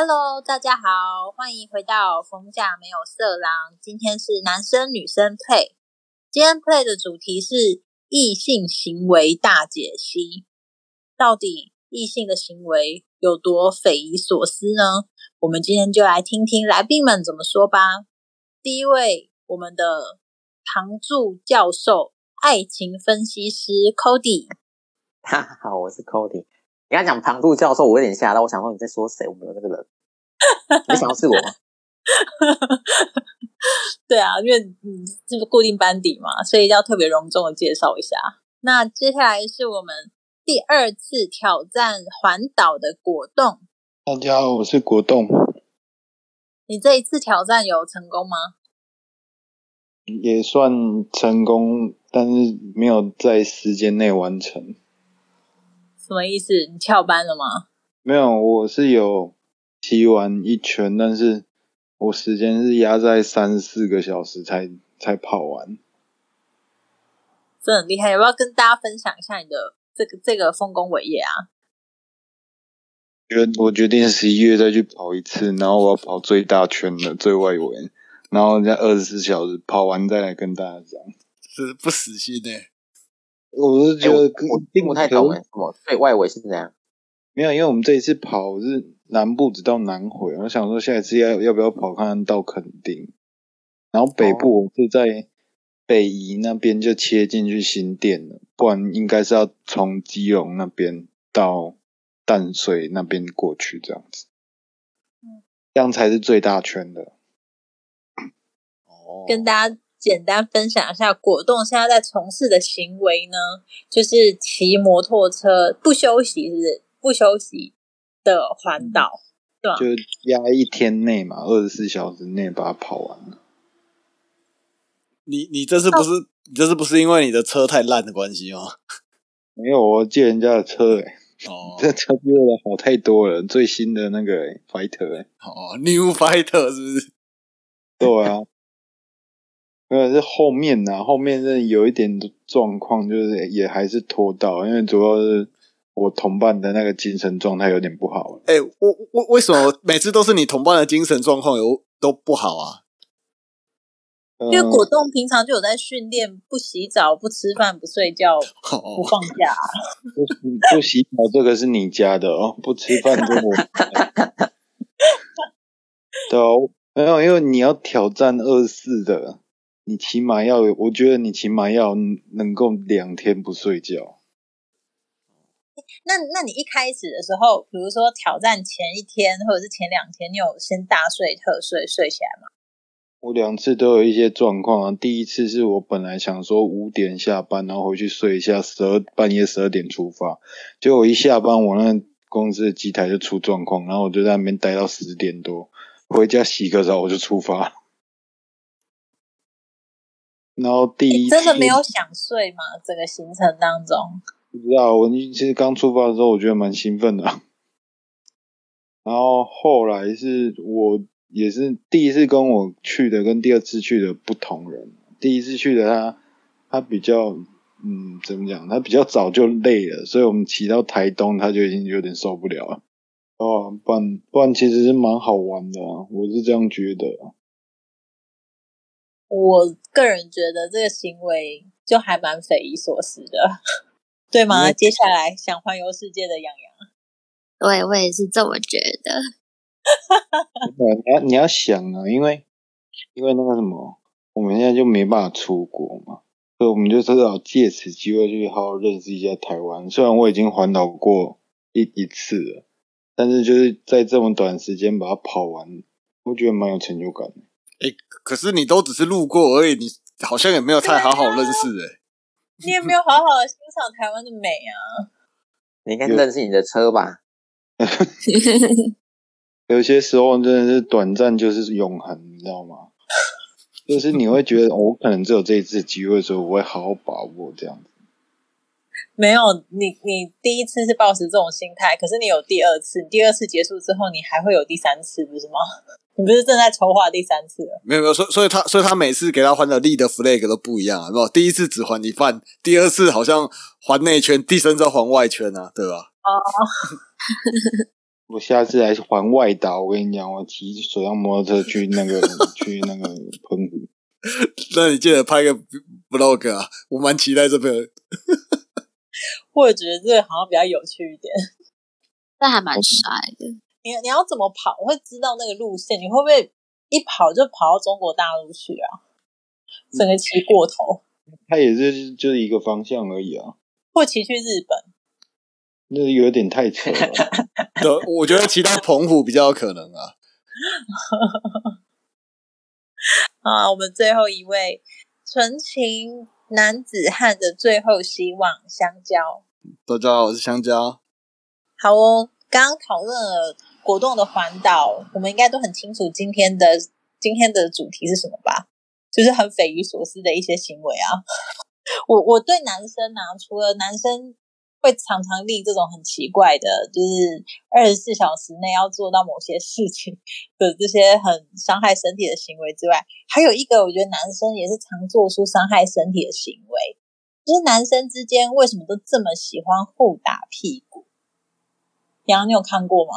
Hello，大家好，欢迎回到逢甲没有色狼。今天是男生女生 play，今天 play 的主题是异性行为大解析。到底异性的行为有多匪夷所思呢？我们今天就来听听来宾们怎么说吧。第一位，我们的唐助教授，爱情分析师 Cody。哈哈，好，我是 Cody。你刚讲庞度教授，我有点吓到。我想说你在说谁？我没有那个人。你想要是我吗？对啊，因为嗯，这个固定班底嘛，所以要特别隆重的介绍一下。那接下来是我们第二次挑战环岛的果冻。大家好，我是果冻。你这一次挑战有成功吗？也算成功，但是没有在时间内完成。什么意思？你翘班了吗？没有，我是有骑完一圈，但是我时间是压在三四个小时才才跑完。真的很厉害，要不要跟大家分享一下你的这个这个丰功伟业啊？决我决定十一月再去跑一次，然后我要跑最大圈的最外围，然后在二十四小时跑完再来跟大家讲。是不死心呢、我是觉得我听不太懂哎，什么最外围是怎样？没有，因为我们这一次跑是南部直到南回，我想说下一次要要不要跑看看到垦丁，然后北部我是在北宜那边就切进去新店了，不然应该是要从基隆那边到淡水那边过去这样子，这样才是最大圈的。哦，跟大家简单分享一下，果冻现在在从事的行为呢，就是骑摩托车不休息，是不是不休息的环岛，对吧？就压一天内嘛，二十四小时内把它跑完了。你你这次不是你这次不是因为你的车太烂的关系吗？没有，我借人家的车诶、哦 这车比我的好太多了，最新的那个、欸、Fighter 诶、哦，New Fighter 是不是？对啊，没有是后面呐、后面是有一点状况，就是也还是拖到，因为主要是我同伴的那个精神状态有点不好了。哎、我我为什么每次都是你同伴的精神状况有都不好啊？因因为果冻平常就有在训练，不洗澡、不吃饭、不睡觉、不哦，放假。不洗不洗澡这个是你家的哦，不吃饭就我 对哦，没有，因为你要挑战二四的，你起码要，我觉得你起码要能够两天不睡觉。那那你一开始的时候，比如说挑战前一天或者是前两天，你有先大睡特睡睡起来吗？我两次都有一些状况啊。第一次是我本来想说五点下班，然后回去睡一下，十二半夜十二点出发，结果一下班我那公司的机台就出状况，然后我就在那边待到十点多，回家洗个澡我就出发了。然后第一次真的没有想睡吗？整个行程当中，不知道，我其实刚出发的时候我觉得蛮兴奋的啊、然后后来是我也是第一次跟我去的，跟第二次去的不同人。第一次去的他，他比较嗯，怎么讲？他比较早就累了，所以我们骑到台东，他就已经有点受不了了。哦，不然不然其实是蛮好玩的啊，我是这样觉得啊。我个人觉得这个行为就还蛮匪夷所思的，对吗？嗯接下来想环游世界的洋洋，对，我也是这么觉得。对，你要你要想啊，因为因为那个什么，我们现在就没办法出国嘛，所以我们就至少借此机会去好好认识一下台湾。虽然我已经环岛过一一次了，但是就是在这么短时间把它跑完，我觉得蛮有成就感的。哎、可是你都只是路过而已，你好像也没有太好好认识哎、你也没有好好的欣赏台湾的美啊？你应该认识你的车吧？有些时候真的是短暂就是永恒，你知道吗？就是你会觉得、哦我可能只有这一次机会的时候，我会好好把握这样子。没有，你你第一次是抱持这种心态，可是你有第二次，第二次结束之后，你还会有第三次，不是吗？你不是正在筹划第三次了？没有没有，所以所以他所以他每次给他还的力的 flag 都不一样啊，没有，第一次只还一半，第二次好像还内圈，第三次要还外圈啊，对吧？哦，我下次还是还外岛，我跟你讲，我骑水上摩托车去那个去那个澎湖。那你记得拍个 vlog 啊，我蛮期待这个。我也觉得这个好像比较有趣一点。但还蛮帅的。你你要怎么跑？会知道那个路线？你会不会一跑就跑到中国大陆去啊？整个骑过头，它也是就是一个方向而已啊，或骑去日本。那有点太扯了。对，我觉得骑到澎湖比较有可能啊。啊，我们最后一位纯情男子汉的最后希望，香蕉。大家好，我是香蕉。好哦，刚刚讨论了果冻的环岛，我们应该都很清楚今天的今天的主题是什么吧？就是很匪夷所思的一些行为啊。我我对男生啊，除了男生。会常常立这种很奇怪的，就是二十四小时内要做到某些事情 的这些很伤害身体的行为之外，还有一个我觉得男生也是常做出伤害身体的行为，就是男生之间为什么都这么喜欢互打屁股？杨，你有看过吗？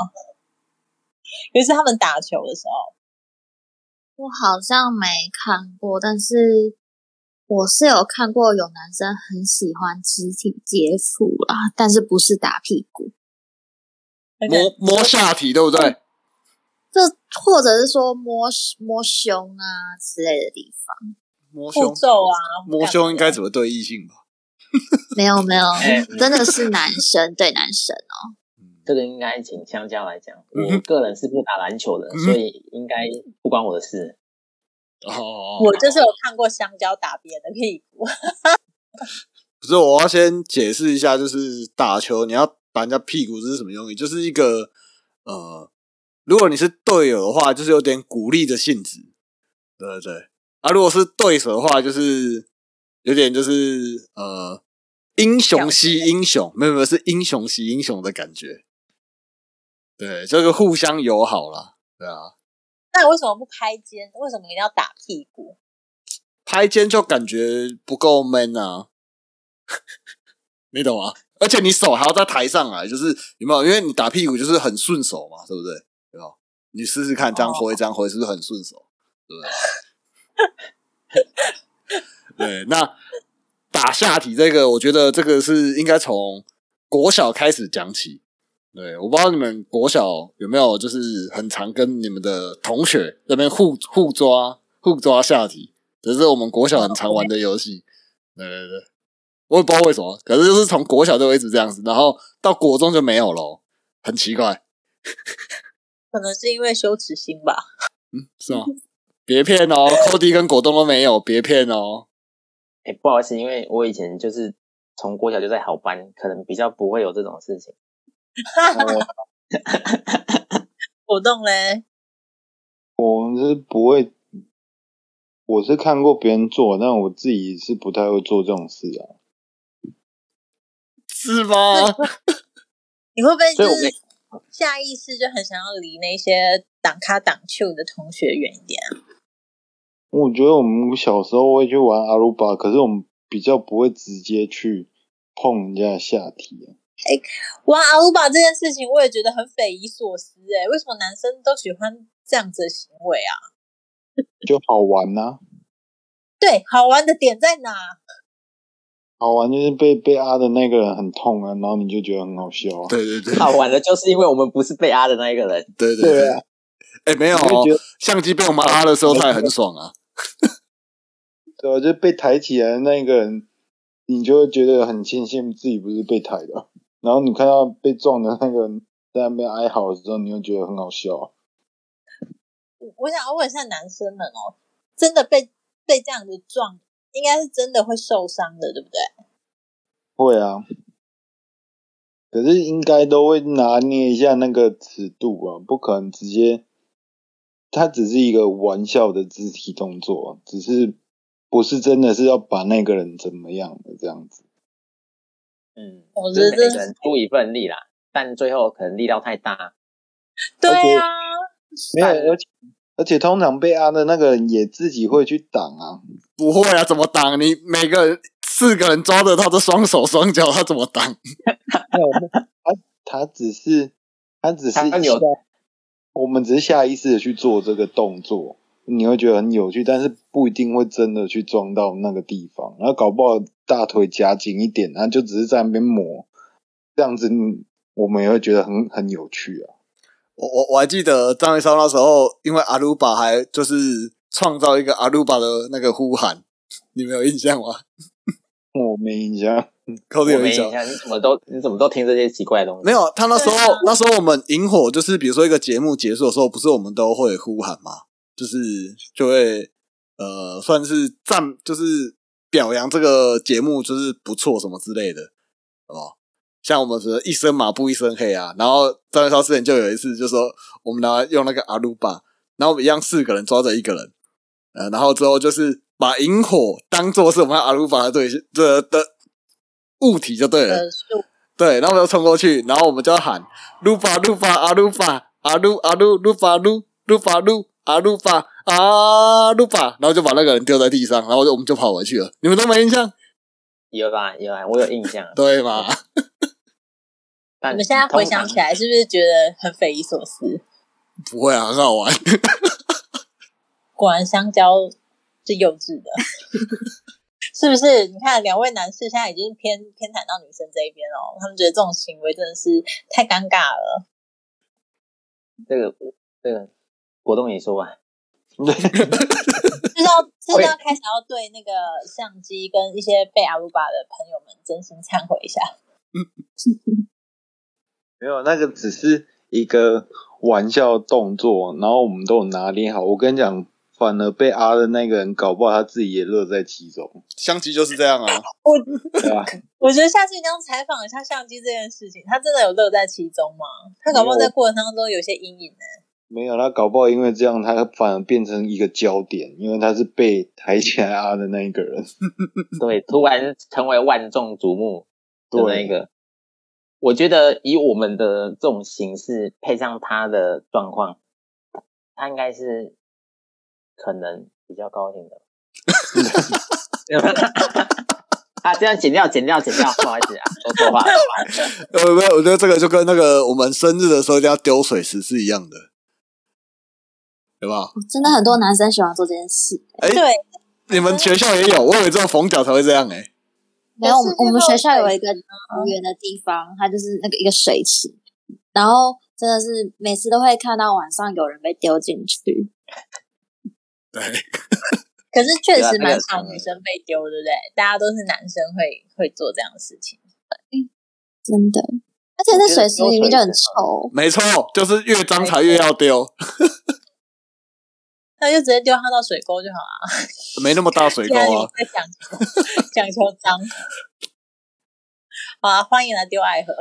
尤其是他们打球的时候，我好像没看过，但是。我是有看过有男生很喜欢肢体接触啦，但是不是打屁股，摸摸下体对不对？就或者是说摸摸胸啊之类的地方，摸胸皱啊，摸胸应该怎么对异性吧？没有没有，真的是男生对男生哦。这个应该请香蕉来讲，我个人是不打篮球的，所以应该不关我的事。哦，我就是有看过香蕉打别人的屁股。不是，我要先解释一下，就是打球你要打人家屁股这是什么用意？就是一个呃，如果你是队友的话，就是有点鼓励的性质，对对对。啊，如果是对手的话，就是有点就是呃，英雄惜英雄，没有没有是英雄惜英雄的感觉。对，这个互相友好啦，对啊。那为什么不拍肩？为什么一定要打屁股？拍肩就感觉不够 man 啊，你懂吗？而且你手还要在台上来，就是有没有？因为你打屁股就是很顺手嘛，对不对？对吧？你试试看，这样挥，这样挥，是不是很顺手？对不对？对，那打下体这个，我觉得这个是应该从国小开始讲起。对，我不知道你们国小有没有，就是很常跟你们的同学那边互互抓、互抓下体，这是我们国小很常玩的游戏。对对对，我也不知道为什么，可是就是从国小就一直这样子，然后到国中就没有了，很奇怪。可能是因为羞耻心吧。嗯，是吗？别骗哦，寇迪跟果冻都没有，别骗哦。哎，不好意思，因为我以前就是从国小就在好班，可能比较不会有这种事情。哈哈哈活动嘞，我是不会，我是看过别人做，但我自己是不太会做这种事啊。是吗？你会不会就是下意识就很想要离那些挡卡挡球的同学远一点啊？我觉得我们小时候会去玩阿鲁巴，可是我们比较不会直接去碰人家的下体啊。哎，玩阿鲁巴这件事情，我也觉得很匪夷所思。哎，为什么男生都喜欢这样子的行为啊？就好玩呐。对，好玩的点在哪？好玩就是被被阿的那个人很痛啊，然后你就觉得很好笑啊。对对对，好玩的就是因为我们不是被阿的那一个人。对对对。哎，没有，相机被我们阿的时候，他也很爽啊。对啊，就被抬起来的那个人，你就会觉得很庆幸自己不是被抬的。然后你看到被撞的那个人在那边哀嚎的时候，你又觉得很好笑。我我想要问一下男生们哦，真的被被这样子撞，应该是真的会受伤的，对不对？会啊，可是应该都会拿捏一下那个尺度啊，不可能直接。它只是一个玩笑的肢体动作，只是不是真的是要把那个人怎么样的这样子。嗯，我觉得每个人出一份力啦，但最后可能力道太大。对啊，没有，而且而且通常被压的那个人也自己会去挡啊。不会啊，怎么挡？你每个人四个人抓着他的双手双脚，他怎么挡？他他只是他只是他有下我们只是下意识的去做这个动作，你会觉得很有趣，但是不一定会真的去撞到那个地方。然后搞不好大腿夹紧一点，然后就只是在那边磨，这样子嗯我们也会觉得很很有趣啊。我我我还记得张一超那时候，因为阿鲁巴还就是创造一个阿鲁巴的那个呼喊，你们有印象吗？我没印象，扣的有印象。我没印象，你怎么都你怎么都听这些奇怪的东西？没有，他那时候、啊那时候我们萤火就是比如说一个节目结束的时候，不是我们都会呼喊吗，就是就会呃算是赞，就是表扬这个节目就是不错什么之类的，哦。像我们是一身马步一身黑啊，然后张元超之前就有一次就说我们拿用那个阿鲁巴，然后我们一样四个人抓着一个人，呃，然后之后就是把萤火当做是我们阿鲁巴的对这的物体就对了，对，然后我们就冲过去，然后我们就要喊鲁巴鲁巴阿鲁巴阿鲁阿鲁鲁巴鲁鲁巴鲁阿鲁巴阿鲁巴，然后就把那个人丢在地上，然后就我们就跑回去了。你们都没印象，有吧有啊，我有印象。对吗？你们现在回想起来，是不是觉得很匪夷所思？不会啊，很好玩。果然香蕉是幼稚的，是不是？你看两位男士现在已经偏偏袒到女生这一边哦，他们觉得这种行为真的是太尴尬了。这个这个果冻也说完，就是要就是要开始要对那个相机跟一些被阿鲁巴的朋友们真心忏悔一下。没有，那个只是一个玩笑动作，然后我们都有拿捏好。我跟你讲，反而被啊的那个人，搞不好他自己也乐在其中，相机就是这样啊，对吧？我觉得下次一定要采访一下相机这件事情，他真的有乐在其中吗？他搞不好在过程当中有些阴影呢。没有，他搞不好因为这样，他反而变成一个焦点，因为他是被抬起来啊的那一个人。对，突然成为万众瞩目的对那个。我觉得以我们的这种形式配上他的状况，他应该是可能比较高兴的。啊，这样剪掉，剪掉，剪掉，不好意思啊，说错话了。呃，没有，我觉得这个就跟那个我们生日的时候一定要丢水池是一样的，对吧？真的很多男生喜欢做这件事。哎、对，你们学校也有，我以为只有逢甲才会这样哎、没有，我们学校有一那个无缘的地方，它就是那个一个水池，然后真的是每次都会看到晚上有人被丢进去。对，可是确实蛮少女生被丢，对不对？大家都是男生会会做这样的事情。真的，而且那我觉得水池里面就很臭。没错，就是越脏才越要丢，那就直接丢他到水沟就好了。没那么大水沟啊。在讲求讲求脏，好啊，欢迎来丢爱河。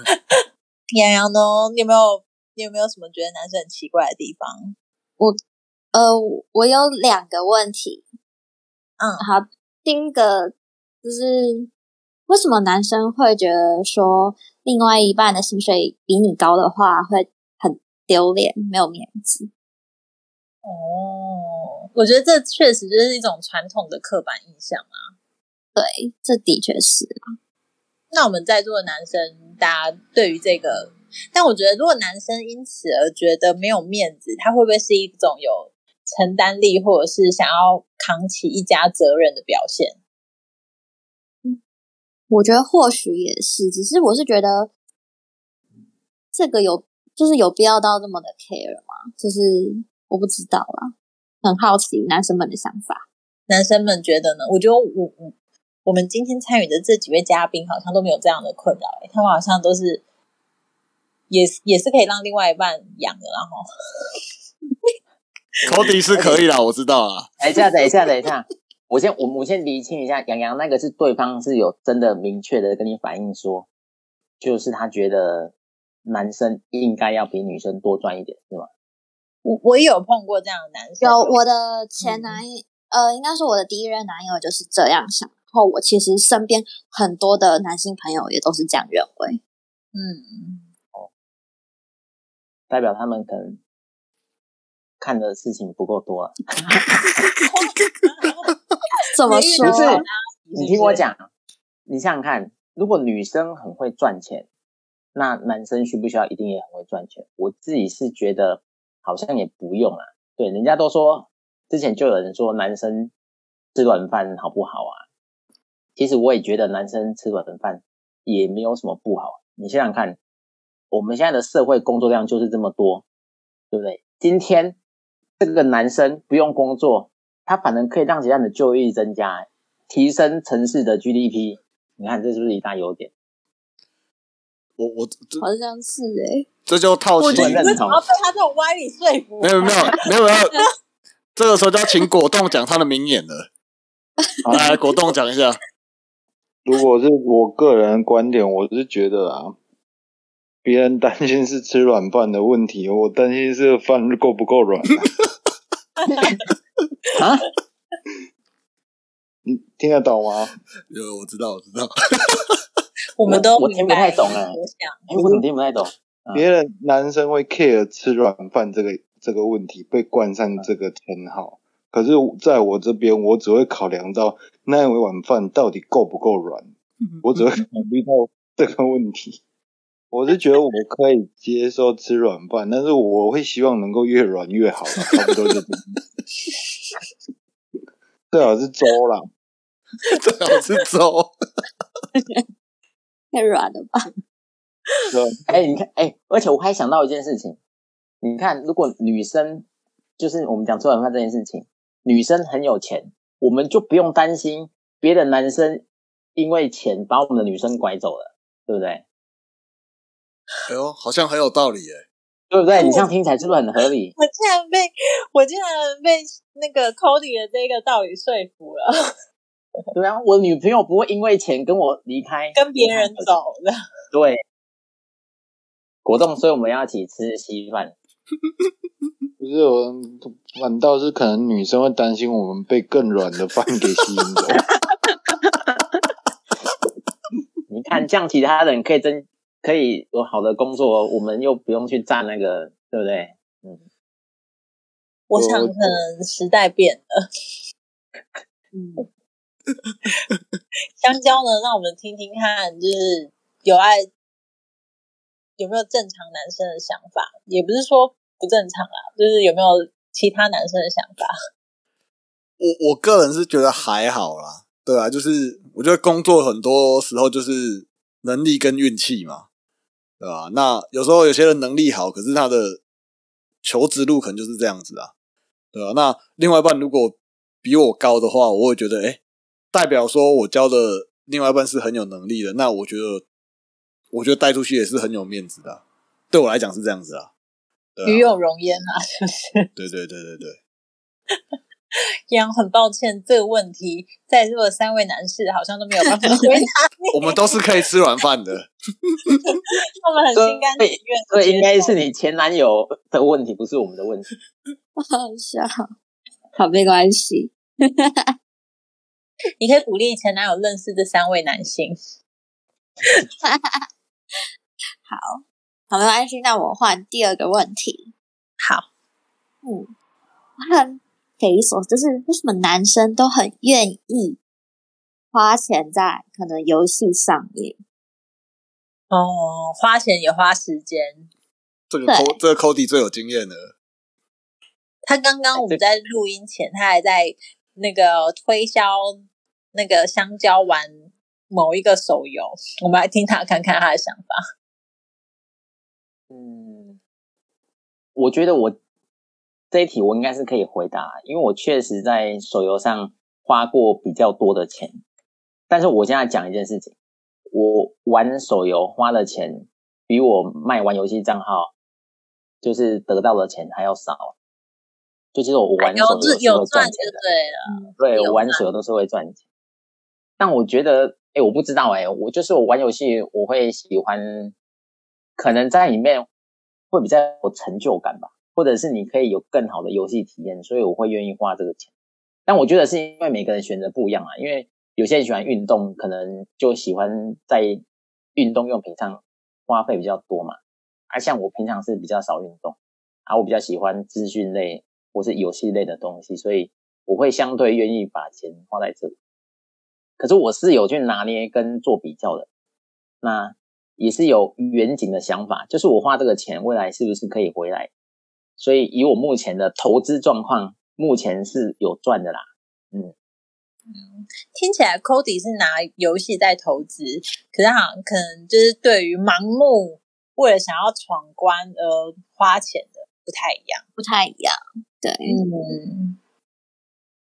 洋洋呢？你有没有你有没有什么觉得男生很奇怪的地方？呃，我有两个问题。嗯好，第一个就是为什么男生会觉得说另外一半的薪水比你高的话会很丢脸，没有面子？哦，我觉得这确实就是一种传统的刻板印象啊。对，这的确是。那我们在座的男生，大家对于这个，但我觉得如果男生因此而觉得没有面子，他会不会是一种有承担力，或者是想要扛起一家责任的表现？我觉得或许也是，只是我是觉得这个有就是有必要到这么的 care 吗？就是我不知道啦，很好奇男生们的想法。男生们觉得呢？我觉得我我我们今天参与的这几位嘉宾好像都没有这样的困扰、欸，他们好像都是也是也是可以让另外一半养的，然后 口底是可以啦，我知道啊。哎，这样等一下，等一下，我先我我先厘清一下，杨洋那个是对方是有真的明确的跟你反映说，就是他觉得男生应该要比女生多赚一点，是吗？我我也有碰过这样的男生，有我的前男友，呃，应该说我的第一任男友就是这样想。然后我其实身边很多的男性朋友也都是这样认为。嗯，代表他们可能看的事情不够多啊。怎么说？不是啊你听我讲，你想想看，如果女生很会赚钱，那男生需不需要一定也很会赚钱？我自己是觉得好像也不用啊。对，人家都说之前就有人说男生吃软饭好不好啊？其实我也觉得男生吃软饭也没有什么不好。你想想看，我们现在的社会工作量就是这么多，对不对？今天这个男生不用工作，他反而可以让其他的就业增加，提升城市的 GDP。你看这是不是一大优点？我我好像是哎、这就套我起觉得为什么要被他这种歪理说服？没有没有没有没有，这个时候就要请果冻讲他的名言了。来，果冻讲一下。如果是我个人的观点，我是觉得啊，别人担心是吃软饭的问题，我担心是饭够不够软、啊。啊？你听得懂吗？有，我知道，我知道。我们都我听不太懂哎我想，哎，我怎么听不太懂？嗯别人男生会 care 吃软饭这个这个问题，被冠上这个称号。可是，在我这边，我只会考量到那一碗饭到底够不够软，我只会考虑到这个问题。我是觉得我可以接受吃软饭，但是我会希望能够越软越好啦，差不多就。最好是粥啦，最好是粥。太软了吧？对吧哎，你看，哎，而且我还想到一件事情，你看，如果女生就是我们讲吃软饭这件事情，女生很有钱，我们就不用担心别的男生因为钱把我们的女生拐走了，对不对？哎呦，好像很有道理哎。对不对？你这样听起来是不是很合理？我竟然被我竟然被那个 Cody 的这个道理说服了，对啊，我女朋友不会因为钱跟我离开，跟别人走的。对，果冻，所以我们要一起吃稀饭。不是我，反倒是可能女生会担心我们被更软的饭给吸引走。你看，这样其他人可以真可以有好的工作，我们又不用去占那个，对不对？我想可能时代变了，嗯，香蕉呢，让我们听听看，就是有爱有没有正常男生的想法，也不是说不正常啦，就是有没有其他男生的想法。我我个人是觉得还好啦，对啊，就是我觉得工作很多时候就是能力跟运气嘛，对吧？那有时候有些人能力好，可是他的求职路可能就是这样子啊，对吧？那另外一半如果比我高的话，我会觉得，哎，代表说我教的另外一半是很有能力的，那我觉得，我觉得带出去也是很有面子的啊，对我来讲是这样子啊。与有荣焉啊，就是对对对对对，杨，很抱歉，这个问题在座的三位男士好像都没有办法 回答你，我们都是可以吃软饭的。他们很心甘情愿。所以应该是你前男友的问题，不是我们的问题。好笑，好没关系。你可以鼓励前男友认识这三位男性。好，没关系。那我换第二个问题。好，嗯，我很匪夷所思，就是为什么男生都很愿意花钱在可能游戏上面？哦，花钱也花时间。这个对 Co 这个 Cody 最有经验的。他刚刚我们在录音前，他还在那个推销那个香蕉玩某一个手游，我们来听他看看他的想法。嗯，我觉得我这一题我应该是可以回答，因为我确实在手游上花过比较多的钱。但是我现在讲一件事情，我玩手游花的钱比我卖玩游戏账号就是得到的钱还要少。就其实我玩手游有自有是会赚钱的，对了，对我玩手游都是会赚钱。但我觉得，哎，我不知道哎，我就是我玩游戏，我会喜欢，可能在里面会比较有成就感吧，或者是你可以有更好的游戏体验，所以我会愿意花这个钱。但我觉得是因为每个人选择不一样啊，因为有些人喜欢运动，可能就喜欢在运动用品上花费比较多嘛。而、像我平常是比较少运动，啊，我比较喜欢资讯类或是游戏类的东西，所以我会相对愿意把钱花在这里。可是我是有去拿捏跟做比较的。那也是有远景的想法，就是我花这个钱，未来是不是可以回来？所以以我目前的投资状况，目前是有赚的啦。嗯，听起来 Cody 是拿游戏在投资，可是好像可能就是对于盲目为了想要闯关而花钱的不太一样。不太一样。对，嗯，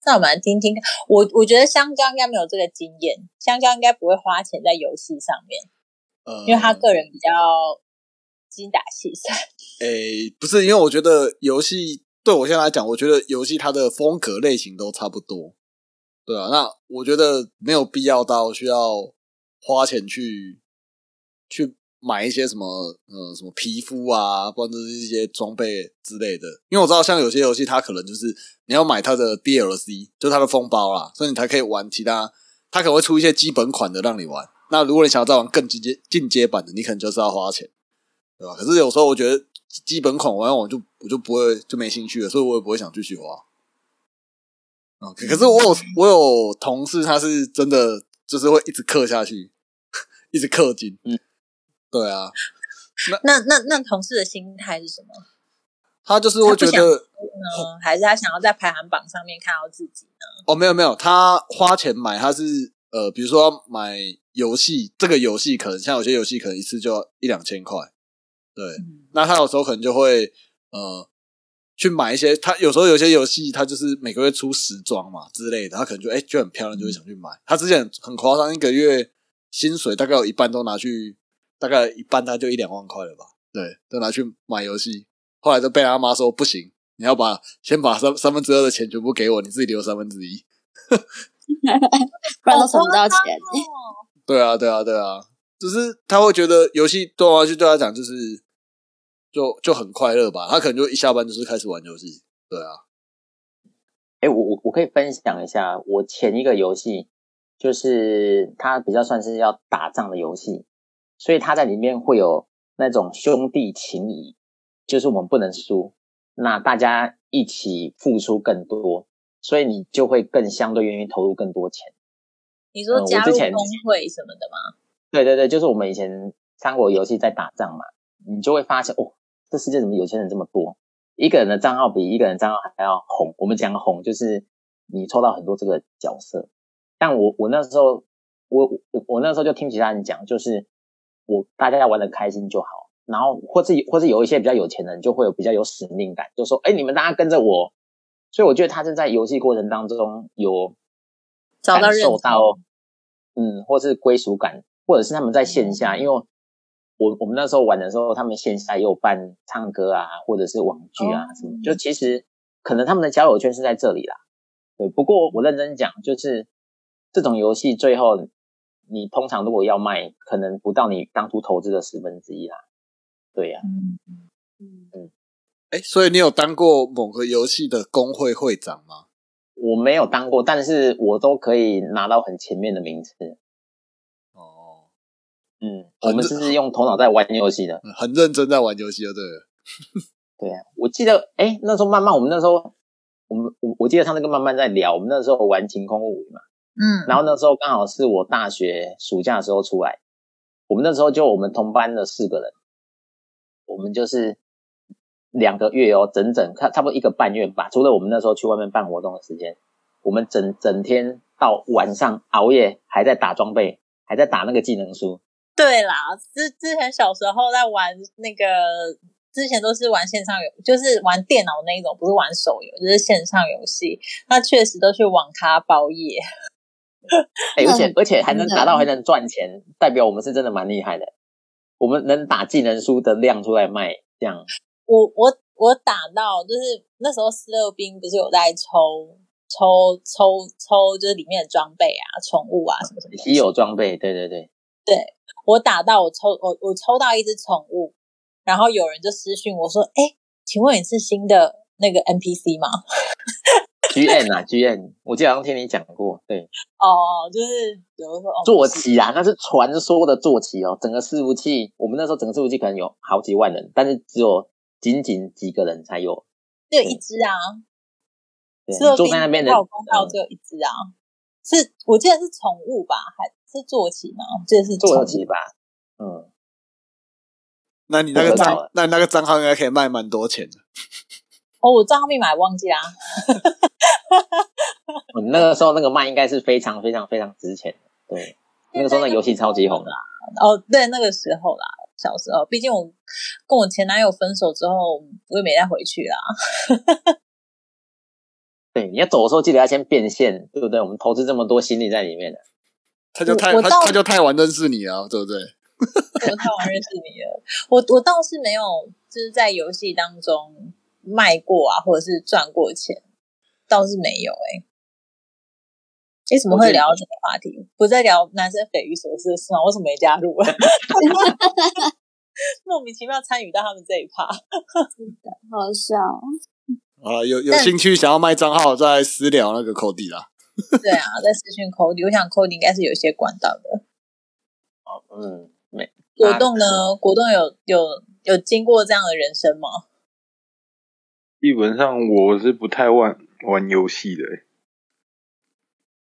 那我们来听听看。我我觉得香蕉应该没有这个经验，香蕉应该不会花钱在游戏上面，呃，因为他个人比较精打细算。诶，不是，因为我觉得游戏对我现在来讲，我觉得游戏它的风格类型都差不多，对啊，那我觉得没有必要到需要花钱去去买一些什么呃什么皮肤啊，或者是一些装备之类的。因为我知道像有些游戏，它可能就是你要买它的 DLC，就它的封包啦，所以你才可以玩其他。它可能会出一些基本款的让你玩。那如果你想要再玩更进阶进阶版的，你可能就是要花钱，对吧？可是有时候我觉得基本款玩我就我就不会就没兴趣了，所以我也不会想继续花。啊、可可是我有我有同事，他是真的就是会一直氪下去，一直氪金。嗯，对啊，那那那同事的心态是什么？他就是会觉得呢，还是他想要在排行榜上面看到自己呢？哦，没有没有，他花钱买，他是呃，比如说买游戏，这个游戏可能像有些游戏可能一次就要一两千块，对，嗯那他有时候可能就会呃去买一些，他有时候有些游戏他就是每个月出时装嘛之类的，他可能就哎、就很漂亮，就会想去买。他之前很夸张，一个月薪水大概有一半都拿去，大概一半他就一两万块了吧，对，都拿去买游戏。后来都被他妈说不行，你要把先把三三分之二的钱全部给我，你自己留三分之一。不然都存不到钱。哦 对啊，对啊，对啊，只是他会觉得游戏对玩游戏对他讲就是就就很快乐吧，他可能就一下班就是开始玩游戏。对啊，哎，我我我可以分享一下，我前一个游戏就是它比较算是要打仗的游戏，所以它在里面会有那种兄弟情谊，就是我们不能输，那大家一起付出更多，所以你就会更相对愿意投入更多钱。你说加入之前工会什么的吗？对对对，就是我们以前三国游戏在打仗嘛，你就会发现哦，这世界怎么有钱人这么多？一个人的账号比一个人账号还要红。我们讲红就是你抽到很多这个角色，但我我那时候我我我那时候就听其他人讲，就是我大家玩的开心就好，然后或是或是有一些比较有钱的人就会有比较有使命感，就说哎你们大家跟着我，所以我觉得他是在游戏过程当中有感找到到，嗯，或是归属感，或者是他们在线下，因为我我们那时候玩的时候，他们线下也有办唱歌啊，或者是网剧啊哦什么，就其实可能他们的交友圈是在这里啦。对，不过我认真讲，就是这种游戏最后你通常如果要卖，可能不到你当初投资的十分之一啦。对呀、嗯，嗯，哎，所以你有当过某个游戏的工会会长吗？我没有当过，但是我都可以拿到很前面的名次。哦，嗯，我们是用头脑在玩游戏的。很认真在玩游戏就对了。对啊，我记得，哎，那时候慢慢，我们那时候，我们我我记得上次跟慢慢在聊，我们那时候玩晴空物语嘛，嗯，然后那时候刚好是我大学暑假的时候出来，我们那时候就我们同班的四个人，我们就是两个月哦，整整差差不多一个半月吧，除了我们那时候去外面办活动的时间，我们整整天到晚上熬夜，还在打装备，还在打那个技能书，对啦，之之前小时候在玩那个，之前都是玩线上游，就是玩电脑那一种，不是玩手游，就是线上游戏。那确实都去网咖包夜。哎，而且嗯而且还能真的打到还能赚钱，代表我们是真的蛮厉害的。我们能打技能书的量出来卖，这样我我我打到就是那时候四六兵不是有在抽抽抽抽，就是里面的装备啊、宠物啊什么什么的稀有装备，对对对对，我打到我抽我我抽到一只宠物，然后有人就私讯我说：“哎，请问你是新的那个 NPC 吗？G N 啊 G N，我记得好像听你讲过，对，？”哦，就是比如说哦，坐骑啊，那是传说的坐骑哦，整个伺服器，我们那时候整个伺服器可能有好几万人，但是只有仅仅几个人才有，只有一只啊，坐在那边的，有公道嗯。只有一只啊，是我记得是宠物吧，还是坐骑吗？我记得是坐骑吧，嗯，那你那个账，那你那个账号应该可以卖蛮多钱的。哦，我账号密码忘记啦。我那个时候那个卖应该是非常非常非常值钱的，对，那个时候那游戏超级红的。哦，对，那个时候啦，小时候，毕竟我跟我前男友分手之后，我也没再回去啦。对，你要走的时候记得要先变现，对不对？我们投资这么多心力在里面的。他就太他他就太晚认识你了，对不对？我太晚认识你了，我我倒是没有就是在游戏当中卖过啊，或者是赚过钱，倒是没有哎、欸。为什么会聊到这个话题？不在聊男生匪夷所思的事吗？为什么没加入？莫名其妙参与到他们这一趴。好笑。啊，有有但兴趣想要卖账号，再私聊那个 Cody 啦。对啊，在私讯 Cody，我想 Cody 应该是有些管道的。哦，嗯，没果冻呢？果冻有有有经过这样的人生吗？基本上我是不太玩玩游戏的欸，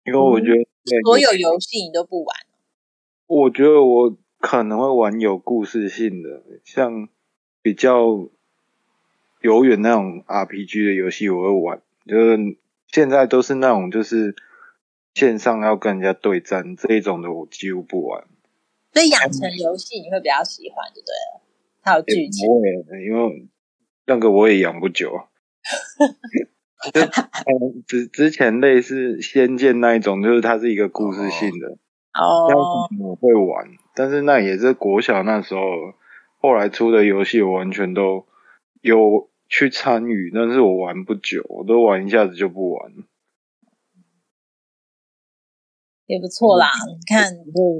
因为我觉得所有游戏你都不玩？我觉得我可能会玩有故事性的，像比较遥远那种 RPG 的游戏，我会玩。就是现在都是那种就是线上要跟人家对战这一种的，我几乎不玩。所以养成游戏你会比较喜欢，就对了。它有剧情，因为那个我也养不久。之之前类似《仙剑》那一种，就是它是一个故事性的，那哦，我会玩，但是那也是国小那时候，后来出的游戏我完全都有去参与，但是我玩不久，我都玩一下子就不玩了。也不错啦。你看，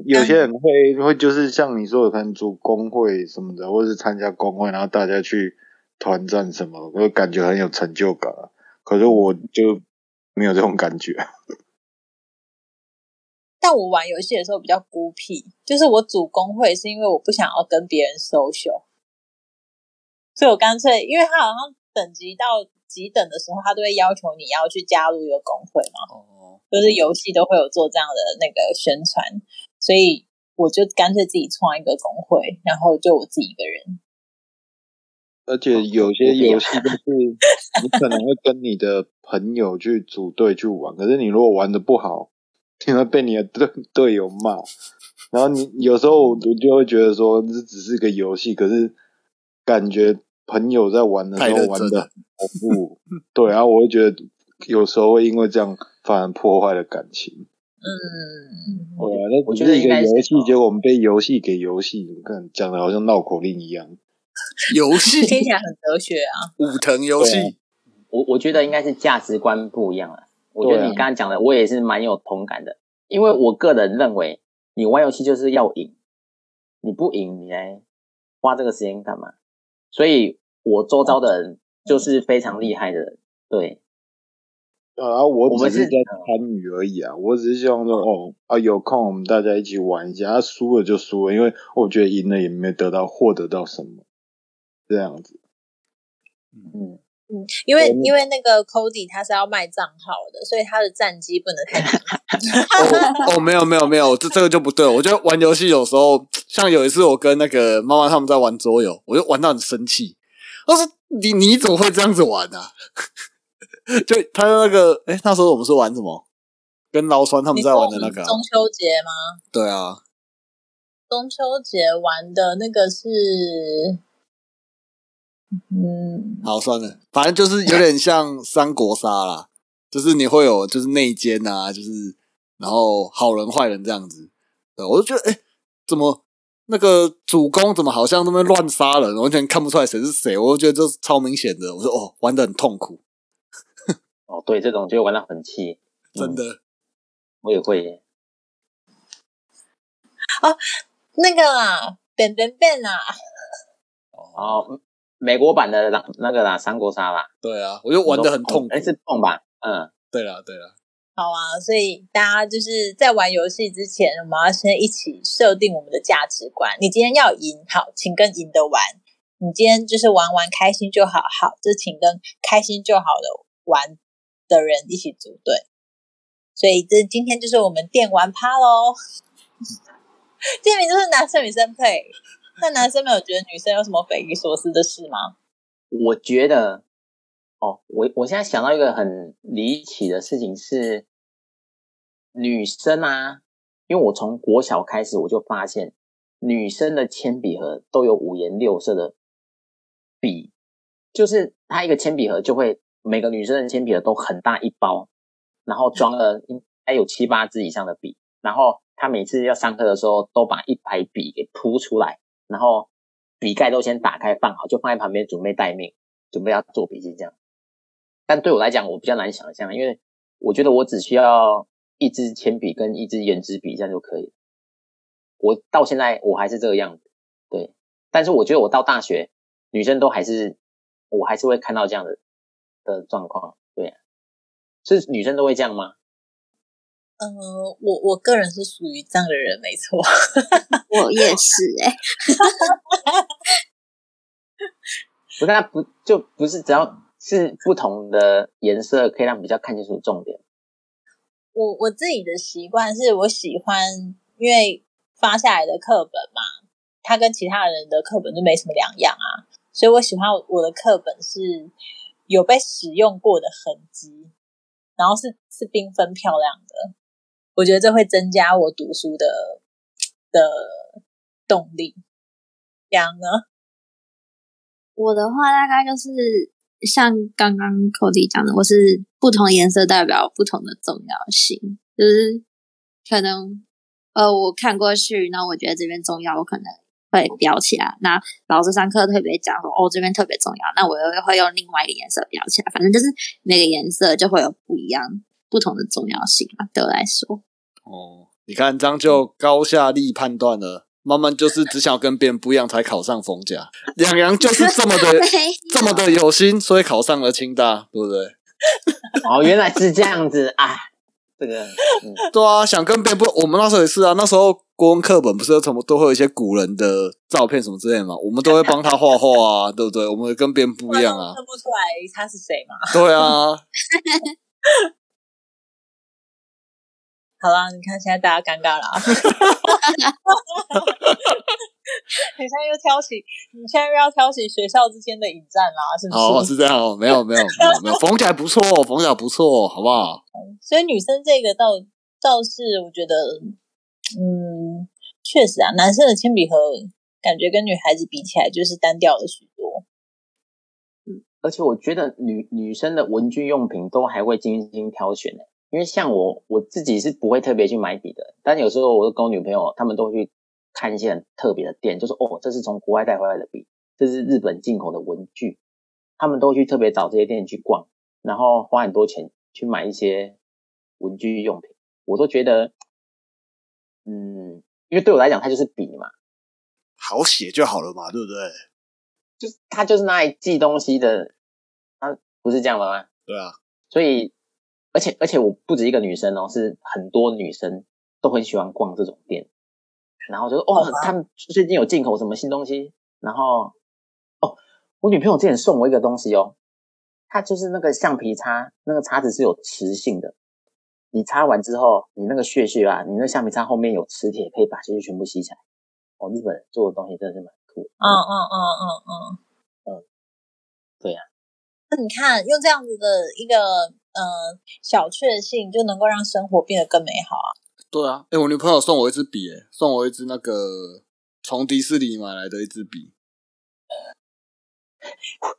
有些人会会就是像你说的，可能组工会什么的，或是参加工会，然后大家去团战什么，我感觉很有成就感啊。可是我就没有这种感觉。但我玩游戏的时候比较孤僻，就是我组工会是因为我不想要跟别人 social，所以我干脆，因为他好像等级到几等的时候，他都会要求你要去加入一个工会嘛，哦，就是游戏都会有做这样的那个宣传，所以我就干脆自己创一个工会，然后就我自己一个人。而且有些游戏就是你可能会跟你的朋友去组队去玩，可是你如果玩的不好，你会被你的队队友骂。然后你有时候我就会觉得说，这只是个游戏，可是感觉朋友在玩的时候玩的很恐怖，对，然后我会觉得有时候会因为这样反而破坏了感情。嗯，对啊，那我只是一个游戏，哦结果我们被游戏给游戏，你看讲的好像绕口令一样。游戏 听起来很哲学啊。武藤游戏我我觉得应该是价值观不一样了。我觉得你刚刚讲的，我也是蛮有同感的，因为我个人认为，你玩游戏就是要赢，你不赢，你来花这个时间干嘛？所以我周遭的人就是非常厉害的人，对，啊，我只是在参与而已啊，我只是希望说，哦啊，有空我们大家一起玩一下，啊，输了就输了，因为我觉得赢了也没得到获得到什么，这样子。嗯，嗯，因为因为那个 Cody 他是要卖账号的，所以他的战绩不能太低。哦哦，没有没有没有，这这个就不对了。我觉得玩游戏有时候，像有一次我跟那个妈妈他们在玩桌游，我就玩到很生气。我说你你怎么会这样子玩啊？就他那个，哎、那时候我们是玩什么？跟劳酸他们在玩的那个啊、中秋节吗？对啊，中秋节玩的那个是，嗯，好算了，反正就是有点像三国杀啦，就是你会有就是内奸啊，就是然后好人坏人这样子。对，我就觉得，哎、怎么那个主公怎么好像那边乱杀人，完全看不出来谁是谁，我就觉得这超明显的。我说哦，玩的很痛苦，哦，对，这种就玩到很气，真的。我也会哦。那个啊，变变变啊，哦，美国版的那那个啦，三国杀啦，对啊，我就玩的很痛苦哎，。是痛吧？嗯，对了，对了，好啊，所以大家就是在玩游戏之前，我们要先一起设定我们的价值观。你今天要赢，好，请跟赢的玩；你今天就是玩玩开心就好，好，就请跟开心就好的玩的人一起组队。所以这今天就是我们电玩趴喽，店名就是男生女生配。那男生没有觉得女生有什么匪夷所思的事吗？我觉得，哦，我我现在想到一个很离奇的事情是，女生啊，因为我从国小开始我就发现，女生的铅笔盒都有五颜六色的笔，就是它一个铅笔盒就会每个女生的铅笔盒都很大一包，然后装了 应该有七八支以上的笔，然后她每次要上课的时候都把一排笔给铺出来，然后笔盖都先打开放好，就放在旁边准备待命，准备要做笔记这样。但对我来讲，我比较难想象，因为我觉得我只需要一支铅笔跟一支圆珠笔这样就可以。我到现在我还是这个样子，对。但是我觉得我到大学，女生都还是，我还是会看到这样的的状况，对、啊。是女生都会这样吗？嗯、我我个人是属于这样的人，没错。我也是哎、不是，它不就不是只要是不同的颜色，可以让比较看清楚重点。我我自己的习惯是我喜欢，因为发下来的课本嘛，它跟其他人的课本就没什么两样啊，所以我喜欢我的课本是有被使用过的痕迹，然后是是缤纷漂亮的，我觉得这会增加我读书的的动力。这样呢？我的话大概就是像刚刚 Cody 讲的，我是不同颜色代表不同的重要性，就是可能呃我看过去，那我觉得这边重要，我可能会标起来。那老师上课特别讲说哦这边特别重要，那我又会用另外一个颜色标起来。反正就是每个颜色就会有不一样不同的重要性嘛，对我来说。哦，你看这样就高下立判断了。慢慢就是只想跟别人不一样才考上逢甲，两阳就是这么的 这么的有心，所以考上了清大，对不对？哦，原来是这样子啊！这个，嗯，对啊，想跟别人不，我们那时候也是啊。那时候国文课本不是有什么都会有一些古人的照片什么之类的嘛，我们都会帮他画画啊，对不对？我们会跟别人不一样啊看，不出来他是谁嘛？对啊，好啦，你看现在大家尴尬了、啊，你现在又挑起，你现在又要挑起学校之间的引战啦，是不是？哦，是这样哦，没有没有没有没有，逢甲不错，缝起来不错，好不好？所以女生这个倒倒是我觉得，嗯，确实啊，男生的铅笔盒感觉跟女孩子比起来就是单调了许多。而且我觉得女女生的文具用品都还会精心挑选的，因为像我我自己是不会特别去买笔的，但有时候我跟我女朋友他们都会去看一些很特别的店，就说哦，这是从国外带回来的笔，这是日本进口的文具，他们都会去特别找这些店去逛，然后花很多钱去买一些文具用品，我都觉得，嗯，因为对我来讲它就是笔嘛，好写就好了嘛，对不对？就是它就是拿来记东西的，它不是这样的吗？对啊，所以，而且而且我不止一个女生哦，是很多女生都很喜欢逛这种店，然后就说哦，他们最近有进口什么新东西，然后哦，我女朋友之前送我一个东西哦，它就是那个橡皮擦，那个擦子是有磁性的，你擦完之后，你那个屑屑啊，你那橡皮擦后面有磁铁，可以把屑屑全部吸起来。哦，日本人做的东西真的是蛮酷的。嗯嗯嗯嗯嗯，对呀、那你看用这样子的一个呃小确幸，就能够让生活变得更美好啊。对啊。哎，我女朋友送我一支笔，哎，送我一支那个从迪士尼买来的一支笔。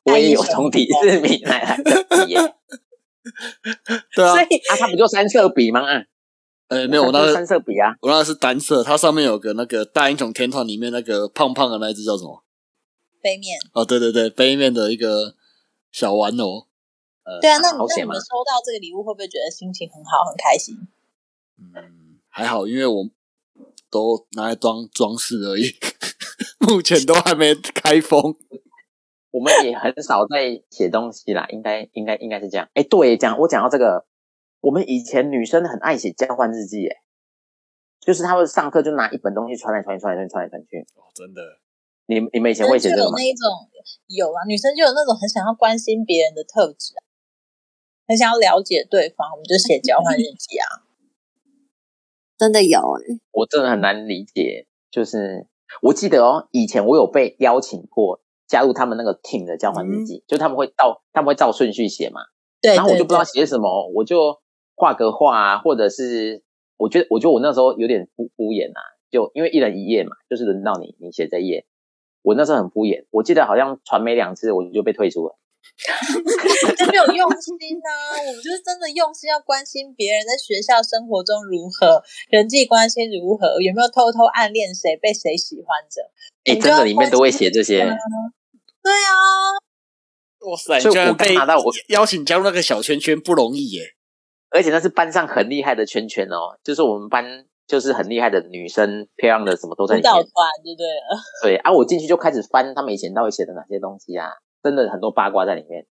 我也有从迪士尼买来的笔耶，对啊所，以啊，它不就三色笔吗？啊，哎，没有，我那是三色笔啊。我那个是单色，它上面有个那个大英雄天团里面那个胖胖的那一只叫什么？背面哦，对对对，背面的一个小玩偶。呃对啊，那你好写吗那你们？收到这个礼物，会不会觉得心情很好、很开心？嗯，还好，因为我都拿来装装饰而已，目前都还没开封。我们也很少在写东西啦，应该应该应该是这样。哎，对，讲我讲到这个，我们以前女生很爱写交换日记，哎，就是她们上课就拿一本东西传来传去，传来传去，传来传去。哦，真的，你你们以前会写这个吗就有那？一种有啊，女生就有那种很想要关心别人的特质啊，很想要了解对方，我们就写交换日记啊。真的有哎、我真的很难理解，就是我记得哦，以前我有被邀请过加入他们那个 team 的交换日记，就他们会照他们会照顺序写嘛，对，然后我就不知道写什么，我就画个画啊，或者是我觉得我觉得我那时候有点敷敷衍啊，就因为一人一页嘛，就是轮到你你写这一页，我那时候很敷衍，我记得好像传没两次我就被退出了。就没有用心呐、我们就是真的用心要关心别人在学校生活中如何，人际关系如何，有没有偷偷暗恋谁，被谁喜欢着。哎，真的里面都会写这些，对啊，哇塞，所以我被刚拿到我邀请加入那个小圈圈不容易耶。而且那是班上很厉害的圈圈哦，就是我们班就是很厉害的女生，漂亮的什么都在里面。舞蹈团就对了。对啊，我进去就开始翻他们以前到底写的哪些东西啊，真的很多八卦在里面。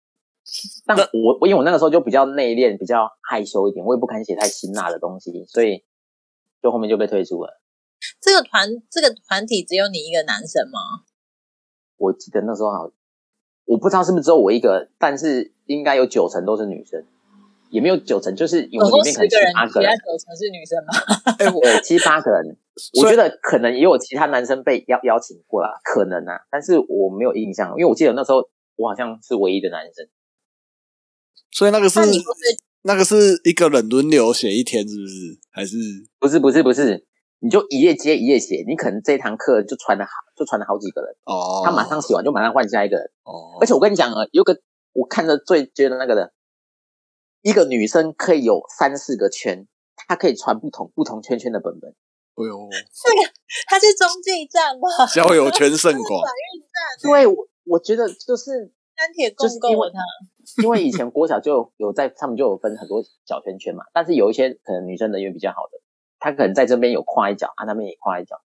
但我我因为我那个时候就比较内敛，比较害羞一点，我也不敢写太辛辣的东西，所以就后面就被退出了。这个团这个团体只有你一个男生吗？我记得那时候好，我不知道是不是只有我一个，但是应该有九成都是女生，也没有九成，就是有里面可能七十个人，其他八个人，九成是女生吗？哎，我 对，七八个人。我觉得可能也有其他男生被邀邀请过啦，可能啊，但是我没有印象，因为我记得那时候我好像是唯一的男生。所以那个是那个是一个人轮流写一天，是不是？还是不是不是不是，你就一页接一页写，你可能这一堂课就传了好就传了好几个人，哦？他马上写完就马上换下一个人。哦，而且我跟你讲啊，有个我看着最觉得那个的，一个女生可以有三四个圈，她可以传不同不同圈圈的本本。哎呦，他是中继站吗？交友圈甚广，对我我觉得就是三铁就是因为他。因为以前郭小就有有在他们就有分很多小圈圈嘛，但是有一些可能女生人缘比较好的，她可能在这边有跨一脚，啊那边也跨一脚，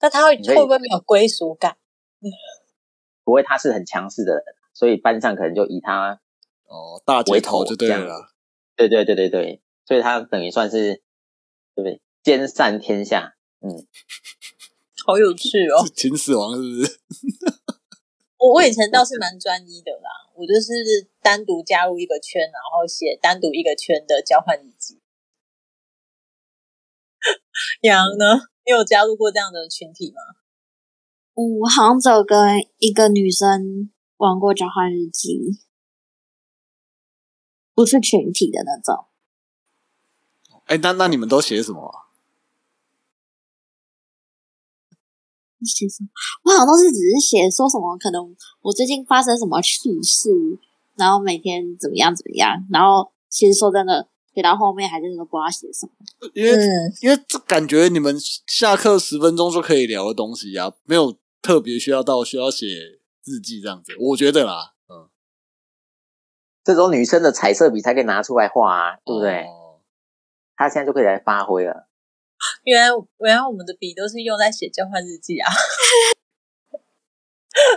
那他会会不会没有归属感？不会她是很强势的人，所以班上可能就以她哦，大姐头就对了啦。对对对对对，所以她等于算是对不对？兼善天下，嗯，好有趣哦！是 秦始皇是不是？我我以前倒是蛮专一的啦，我就是单独加入一个圈，然后写单独一个圈的交换日记。杨呢？你有加入过这样的群体吗？嗯，我好像只有跟一个女生玩过交换日记，不是群体的那种。哎，那那你们都写什么啊？写什么？我好像都是只是写说什么，可能我最近发生什么趣事，然后每天怎么样怎么样，然后其实说真的，写到后面还真的都不知道写什么。因为、嗯，因为这感觉你们下课十分钟就可以聊的东西啊，没有特别需要到需要写日记这样子，我觉得啦，嗯，这种女生的彩色笔才可以拿出来画啊，对不对？哦她现在就可以来发挥了。原来原来我们的笔都是用在写交换日记啊！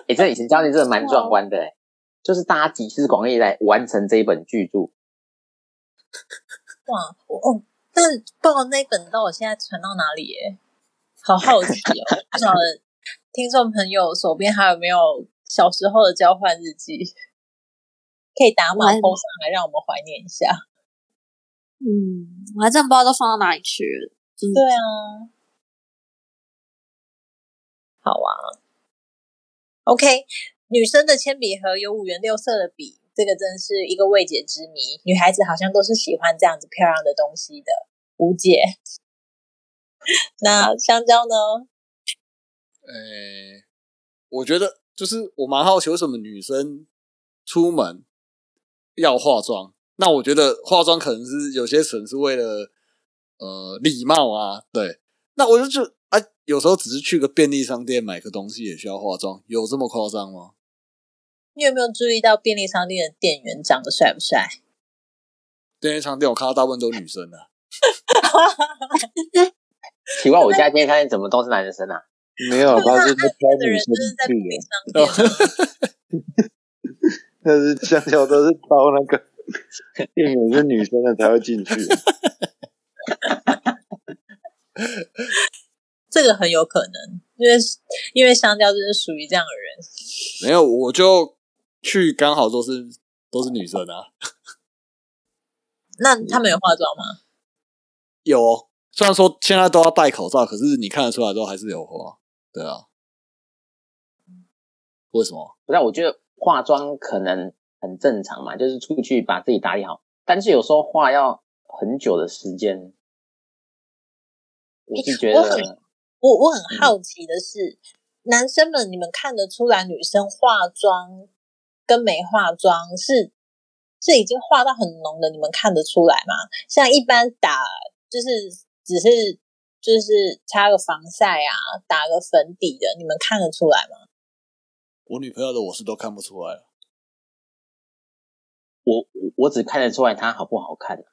诶，这以前交易真的蛮壮观的、诶就是大家集思广益来完成这一本巨著。哇，我哦，但不知道那本到我现在传到哪里耶？好好奇哦！不晓得听众朋友手边还有没有小时候的交换日记，可以打码我还 PO 上来，让我们怀念一下。嗯，我还真不知道都放到哪里去了。就是对啊，好啊。OK，女生的铅笔盒有五颜六色的笔，这个真是一个未解之谜。女孩子好像都是喜欢这样子漂亮的东西的，无解。那香蕉呢？诶，我觉得就是我蛮好奇，为什么女生出门要化妆？那我觉得化妆可能是有些可能是为了呃礼貌啊，对。那我就就啊，有时候只是去个便利商店买个东西也需要化妆，有这么夸张吗？你有没有注意到便利商店的店员长得帅不帅？便利商店我看到大部分都是女生啊，奇怪，我家便利商店怎么都是男生啊？没有，他是在挑的人女生就是在便利去的，商店啊。但是香蕉都是挑那个店员是女生的才会进去。这个很有可能，因为因为香蕉就是属于这样的人。没有我就去刚好都是都是女生啊，那他们有化妆吗？有哦虽然说现在都要戴口罩，可是你看得出来都还是有化。对啊，为什么？不是，我觉得化妆可能很正常嘛，就是出去把自己打理好。但是有时候化要很久的时间，我是觉我很得我我很好奇的是，男生们你们看得出来女生化妆跟没化妆是是已经化到很浓的，你们看得出来吗？像一般打就是只是就是擦个防晒啊，打个粉底的，你们看得出来吗？我女朋友的我是都看不出来了。我我我只看得出来她好不好看、啊。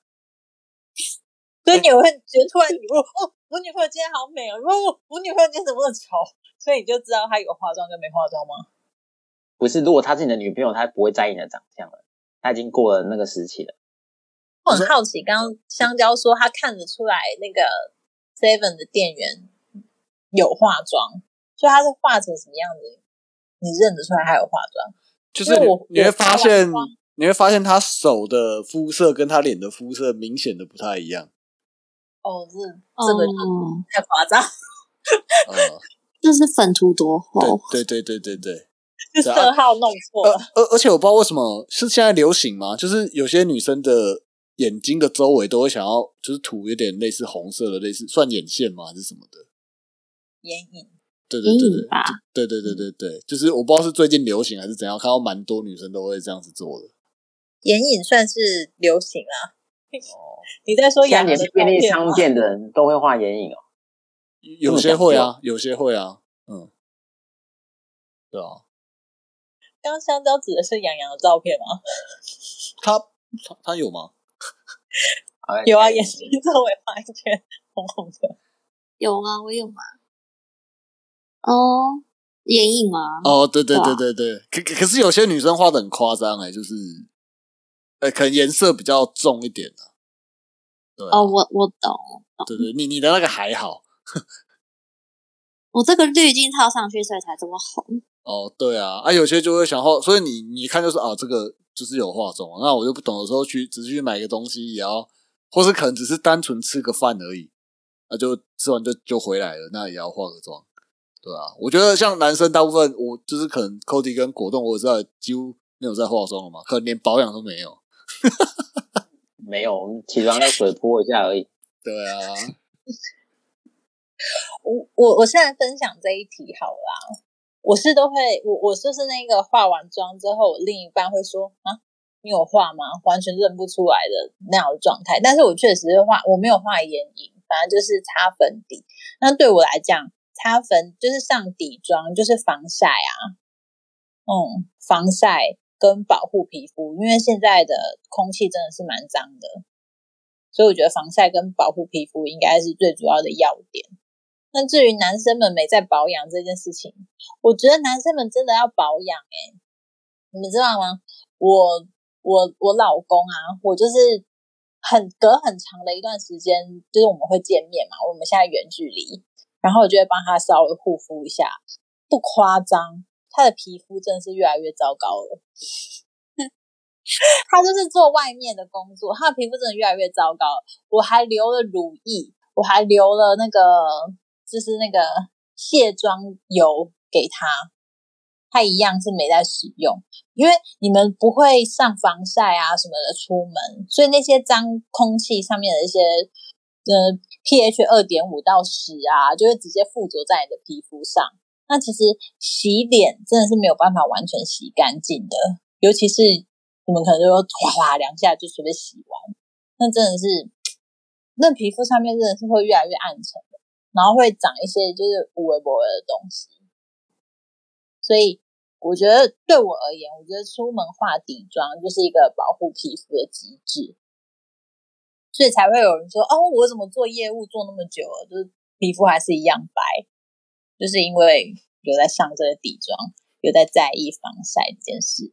所以你会觉得突然你问哦，我女朋友今天好美哦，我我女朋友今天怎么那么丑，所以你就知道她有化妆跟没化妆吗？不是，如果她是你的女朋友，她不会在意你的长相了，她已经过了那个时期了。我很好奇，刚刚香蕉说她看得出来那个 Seven 的店员有化妆，所以她是化成什么样子？你认得出来他有化妆？就是我你你会发现妆，你会发现他手的肤色跟他脸的肤色明显的不太一样。哦，这这个太夸张，呃，就是粉涂多厚，对对对对对对。就 色号弄错而了。而而且我不知道为什么是现在流行吗？就是有些女生的眼睛的周围都会想要，就是涂有点类似红色的，类似算眼线吗？还是什么的？眼影，对对对对吧对对对对对，就是我不知道是最近流行还是怎样，看到蛮多女生都会这样子做的。眼影算是流行啊。哦，你在说现在养的连便利？商店的人都会画眼影哦。有些会啊，有些会啊，嗯，对啊，刚刚香蕉指的是杨洋的照片吗？他他他有吗？有啊，哎眼睛周围画一圈红红的。有啊，我有吗？哦，眼影吗？哦，对对对啊对对可可是有些女生画的很夸张哎，就是，呃，可能颜色比较重一点啊。对啊哦，我我懂，对对，你你的那个还好 我这个滤镜套上去，所以才这么红。哦，对啊，啊，有些就会想化，所以你你一看就是啊，这个就是有化妆，那我就不懂的时候去只是去买个东西也要，或是可能只是单纯吃个饭而已，那就吃完就就回来了，那也要化个妆，对啊，我觉得像男生大部分，我就是可能 Cody 跟果冻，我知道几乎没有在化妆了嘛，可能连保养都没有。没有，我们起床用水泼一下而已。对啊，我我我现在分享这一题好了啦，我是都会，我我就是那个化完妆之后，我另一半会说啊，你有化吗？完全认不出来的那样的状态。但是我确实是化，我没有画眼影，反正就是擦粉底。那对我来讲，擦粉就是上底妆，就是防晒啊，嗯，防晒跟保护皮肤，因为现在的空气真的是蛮脏的，所以我觉得防晒跟保护皮肤应该是最主要的要点。那至于男生们没在保养这件事情，我觉得男生们真的要保养诶、你们知道吗？我我我老公啊，我就是很隔很长的一段时间，就是我们会见面嘛，我们现在远距离，然后我就会帮他稍微护肤一下，不夸张，他的皮肤真的是越来越糟糕了。他就是做外面的工作，他的皮肤真的越来越糟糕。我还留了乳液，我还留了那个就是那个卸妆油给他，他一样是没在使用，因为你们不会上防晒啊什么的出门，所以那些脏空气上面的一些呃 pH 二点五到十啊，就会直接附着在你的皮肤上。那其实洗脸真的是没有办法完全洗干净的，尤其是你们可能就说哗哗两下就随便洗完，那真的是那皮肤上面真的是会越来越暗沉的，然后会长一些就是无微不微的东西。所以我觉得对我而言，我觉得出门化底妆就是一个保护皮肤的机制，所以才会有人说哦，我怎么做业务做那么久了，就是皮肤还是一样白，就是因为有在上这个底妆，有在在意防晒这件事。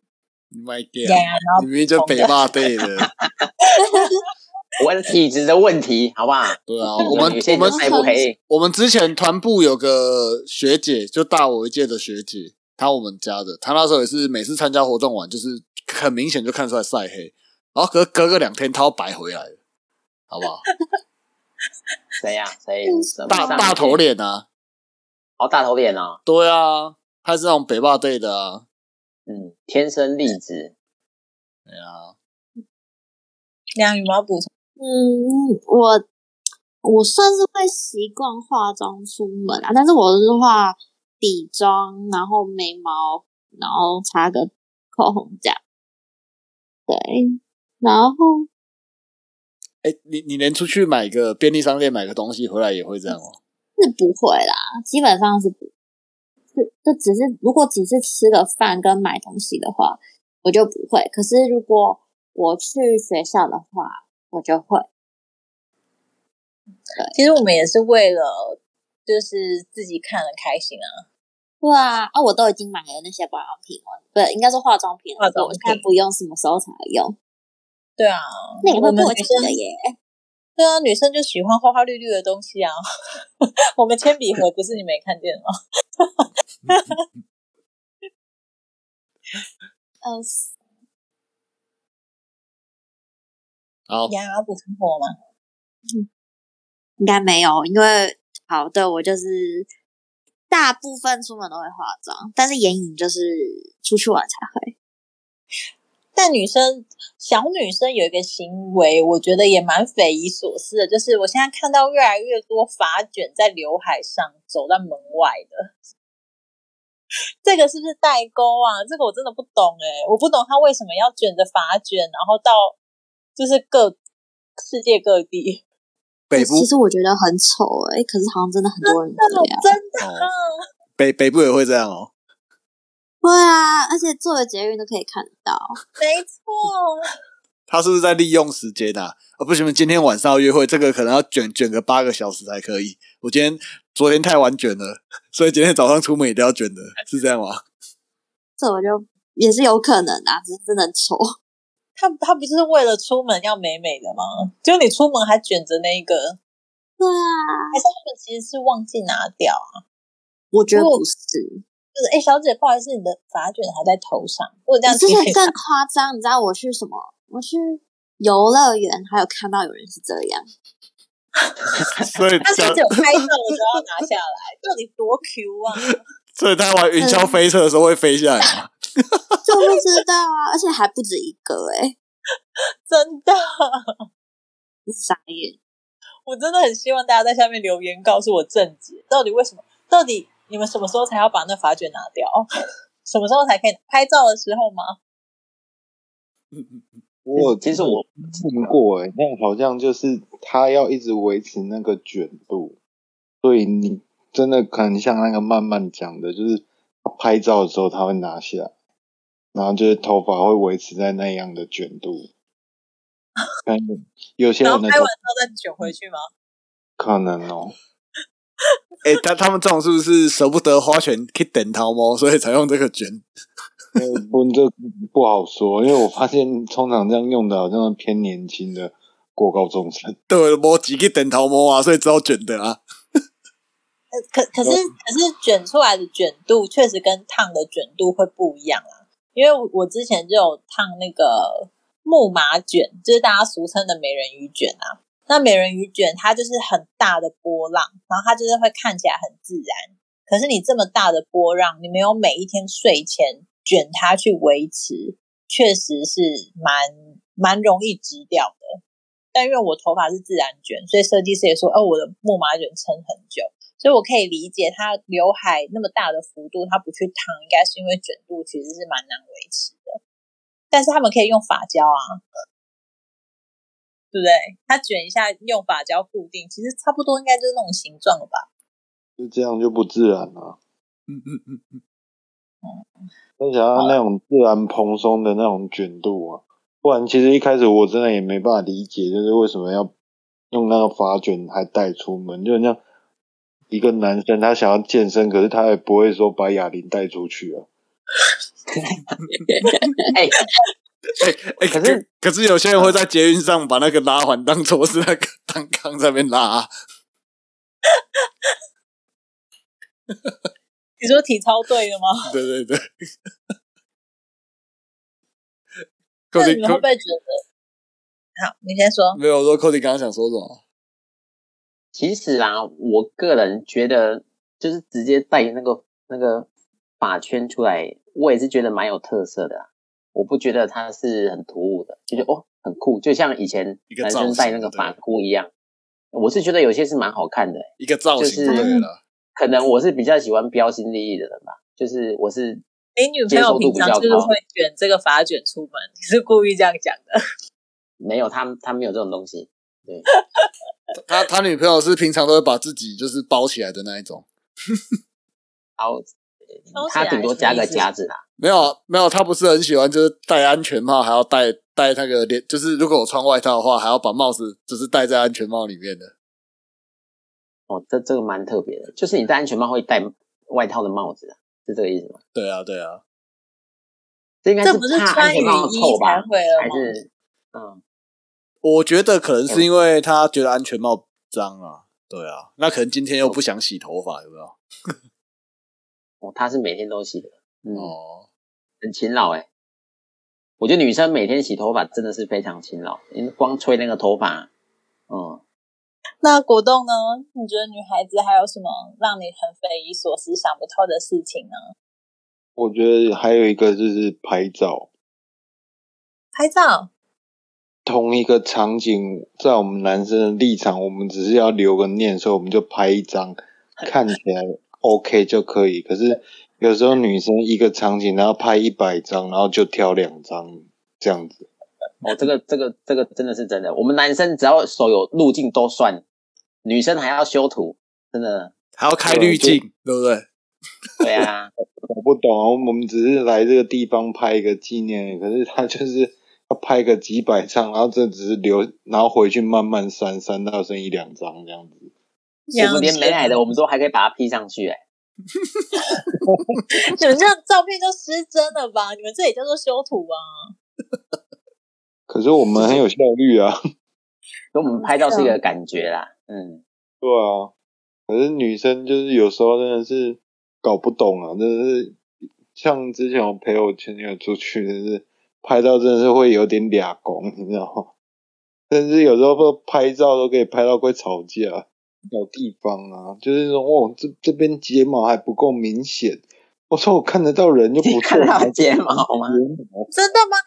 你卖呀店，呀，然后你明明就北大队的，我的体质的问题，好不好？对啊，我们我们晒不黑，我们之前团部有个学姐，就大我一届的学姐，她我们家的，她那时候也是每次参加活动完，就是很明显就看出来晒黑，然后隔隔个两天她要白回来了，好不好？谁呀？谁？大大头脸啊，哦，大头脸啊，对啊，他是那种北霸队的啊，嗯，天生丽质，对啊，梁羽毛补充，嗯，我我算是会习惯化妆出门啊，但是我是化底妆，然后眉毛，然后擦个口红这样。对，然后哎，你你连出去买个便利商店买个东西回来也会这样哦？是不会啦，基本上是不，就就只是如果只是吃个饭跟买东西的话，我就不会。可是如果我去学校的话，我就会。其实我们也是为了就是自己看了开心啊。对啊，啊，我都已经买了那些保养品了，不是应该是化妆品了，化妆我看不用，什么时候才用？对啊，那你会过期的耶。对啊，女生就喜欢花花绿绿的东西啊。我们铅笔盒不是你没看见吗？嗯，好，呀，要补充我吗？应该没有，因为好的，我就是大部分出门都会化妆，但是眼影就是出去玩才会。但女生小女生有一个行为，我觉得也蛮匪夷所思的，就是我现在看到越来越多发卷在刘海上走在门外的，这个是不是代沟啊？这个我真的不懂哎、我不懂他为什么要卷着发卷，然后到就是各世界各地，北部其实我觉得很丑哎、可是好像真的很多人这样。真的、哦北北部也会这样哦。对啊，而且坐了捷运都可以看得到。没错。他是不是在利用时间啊？啊，不行，今天晚上要约会，这个可能要卷卷个八个小时才可以。我今天昨天太晚卷了，所以今天早上出门一定要卷的，是这样吗？这我就也是有可能啊，只是真的很丑。他他不就是为了出门要美美的吗？就你出门还卷着那一个，对啊，还是他们其实是忘记拿掉啊？我觉得不是，就是哎，小姐，不好意思，你的发卷还在头上。如果这样之前提醒更夸张，你知道我去什么？我去游乐园，还有看到有人是这样。所以他是只有拍照的时候要拿下来，到底多 Q 啊？所以他玩云霄飞车的时候会飞下来吗？就不知道啊，而且还不止一个哎、真的，傻眼。我真的很希望大家在下面留言告诉我正解，到底为什么？到底你们什么时候才要把那发卷拿掉？什么时候才可以拍照的时候吗？我其实我听过诶、那好像就是他要一直维持那个卷度，所以你真的可能像那个慢慢讲的，就是拍照的时候他会拿下来，然后就是头发会维持在那样的卷度。看有些人的拍完之后再卷回去吗？可能哦，哎、他他们这种是不是舍不得花钱去等桃猫，所以才用这个卷？呃 不这不好说，因为我发现通常这样用的好像偏年轻的过高中生。对，摸几去等桃猫啊，所以只好卷的啊。呃 可可是可是卷出来的卷度确实跟烫的卷度会不一样啊，因为我我之前就有烫那个木马卷，就是大家俗称的美人鱼卷啊。那美人鱼卷它就是很大的波浪，然后它就是会看起来很自然。可是你这么大的波浪，你没有每一天睡前卷它去维持，确实是蛮蛮容易直掉的。但因为我头发是自然卷，所以设计师也说，哦，我的木马卷撑很久。所以我可以理解他刘海那么大的幅度，他不去烫，应该是因为卷度其实是蛮难维持的。但是他们可以用发胶啊，对不对？它卷一下用发胶固定，其实差不多应该就是那种形状了吧？就这样就不自然了、嗯嗯嗯嗯，我想要那种自然蓬松的那种卷度啊，不然其实一开始我真的也没办法理解，就是为什么要用那个发卷还带出门，就像一个男生他想要健身，可是他也不会说把哑铃带出去啊。哎，哎、哎、可可是是可是有些人会在捷运上把那个拉环当做是那个单杠在那边拉、啊。你说体操队的吗？对对对。那 Cody 你们会不会觉得？好，你先说。没有我说 Cody 刚刚想说什么？其实啊，我个人觉得，就是直接带那个那个发圈出来，我也是觉得蛮有特色的啊、我不觉得它是很突兀的，就觉得哦很酷，就像以前一个男生戴那个发箍一样。我是觉得有些是蛮好看的、一个造型就是就对了。可能我是比较喜欢标新立异的人吧，就是我是你女朋友平常就是会卷这个发卷出门，你是故意这样讲的？没有他他没有这种东西，对 他他女朋友是平常都会把自己就是包起来的那一种。然后收起来他顶多加个夹子啦。没有啊没有，他不是很喜欢，就是戴安全帽，还要戴戴那个连，就是如果我穿外套的话，还要把帽子就是戴在安全帽里面的。哦，这这个蛮特别的，就是你戴安全帽会戴外套的帽子啊，是这个意思吗？对啊，对啊，这应该这不是怕穿雨安全帽衣臭吧才？会了还？是嗯，我觉得可能是因为他觉得安全帽脏啊。对啊，那可能今天又不想洗头发，有没有？哦，他是每天都洗的，嗯，哦，很勤劳哎。我觉得女生每天洗头发真的是非常勤劳，因为光吹那个头发，嗯，那果冻呢？你觉得女孩子还有什么让你很匪夷所思、想不透的事情呢？我觉得还有一个就是拍照，拍照，同一个场景，在我们男生的立场，我们只是要留个念，所以我们就拍一张，看起来 OK 就可以。可是有时候女生一个场景，然后拍一百张，然后就挑两张这样子。哦，这个这个这个真的是真的。我们男生只要手有路径都算，女生还要修图，真的，还要开滤镜，对不对？对啊，我不懂啊，我们只是来这个地方拍一个纪念，可是他就是要拍个几百张，然后这只是留，然后回去慢慢删，删到剩一两张这样子。我们连没来的，我们都还可以把它 P 上去、哎，你们这样照片就失真了吧？你们这也叫做修图啊？可是我们很有效率啊，所以我们拍照是一个感觉啦，嗯，对啊。可是女生就是有时候真的是搞不懂啊，真的是像之前我陪我前女友出去，真是拍照真的是会有点俩拱，你知道吗？甚至有时候拍照都可以拍到会吵架，找地方啊，就是说哦，这这边睫毛还不够明显。我说我看得到人就不错，看得到睫毛吗睫毛真的吗？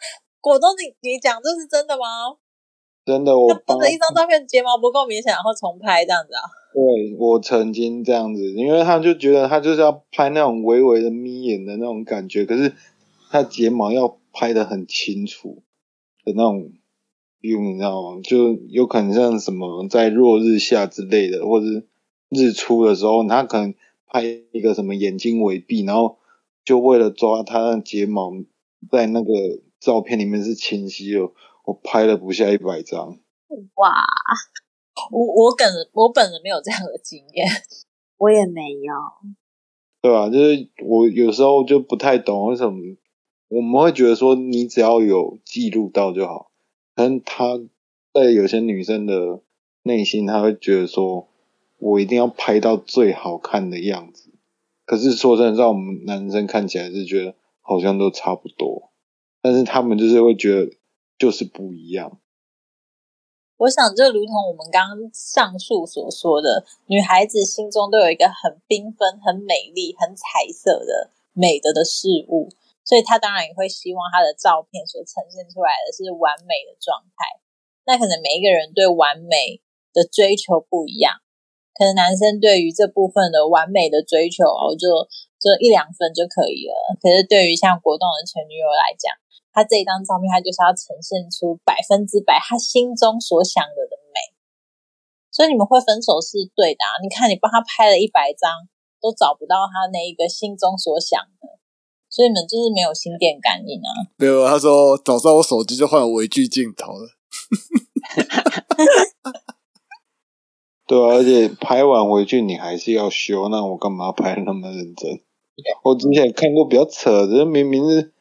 果冻，你你讲这是真的吗？真的，我不能一张照片睫毛不够明显，然后重拍这样子啊？对我曾经这样子，因为他就觉得他就是要拍那种微微的眯眼的那种感觉，可是他睫毛要拍的很清楚的那种 feel，你知道吗？就有可能像什么在落日下之类的，或者是日出的时候，他可能拍一个什么眼睛微闭，然后就为了抓他的睫毛在那个照片里面是清晰的，我拍了不下一百张。哇，我我本人我本人没有这样的经验，我也没有。对啊，就是我有时候就不太懂为什么我们会觉得说你只要有记录到就好，但他在有些女生的内心，她会觉得说我一定要拍到最好看的样子。可是说真的，让我们男生看起来是觉得好像都差不多，但是他们就是会觉得就是不一样。我想就如同我们刚刚上述所说的，女孩子心中都有一个很缤纷、很美丽、很彩色的美的的事物，所以他当然也会希望他的照片所呈现出来的是完美的状态。那可能每一个人对完美的追求不一样，可能男生对于这部分的完美的追求哦，就就一两分就可以了。可是对于像国栋的前女友来讲，他这一张照片，他就是要呈现出百分之百他心中所想的的美，所以你们会分手是对的啊！你看，你帮他拍了一百张，都找不到他那一个心中所想的，所以你们就是没有心电感应啊！没有，他说早知道我手机就换微距镜头了。对啊，而且拍完回去你还是要修，那我干嘛拍那么认真？我之前看过比较扯的，明明是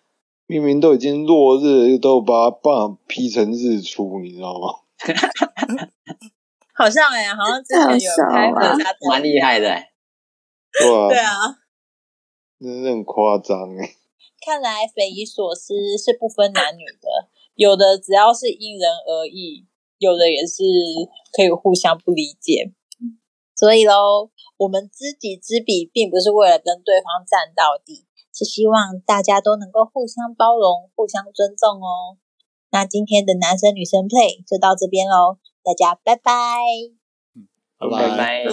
明明都已经落日了，都把它把 P 成日出，你知道吗？好像哎、好像之前有拍回家照蛮厉害的、哎对啊，对啊，真的很夸张哎。看来匪夷所思是不分男女的，有的只要是因人而异，有的也是可以互相不理解。所以喽，我们知己知彼，并不是为了跟对方战到底，是希望大家都能够互相包容、互相尊重哦。那今天的男生女生 play 就到这边喽，大家拜拜。拜拜拜。拜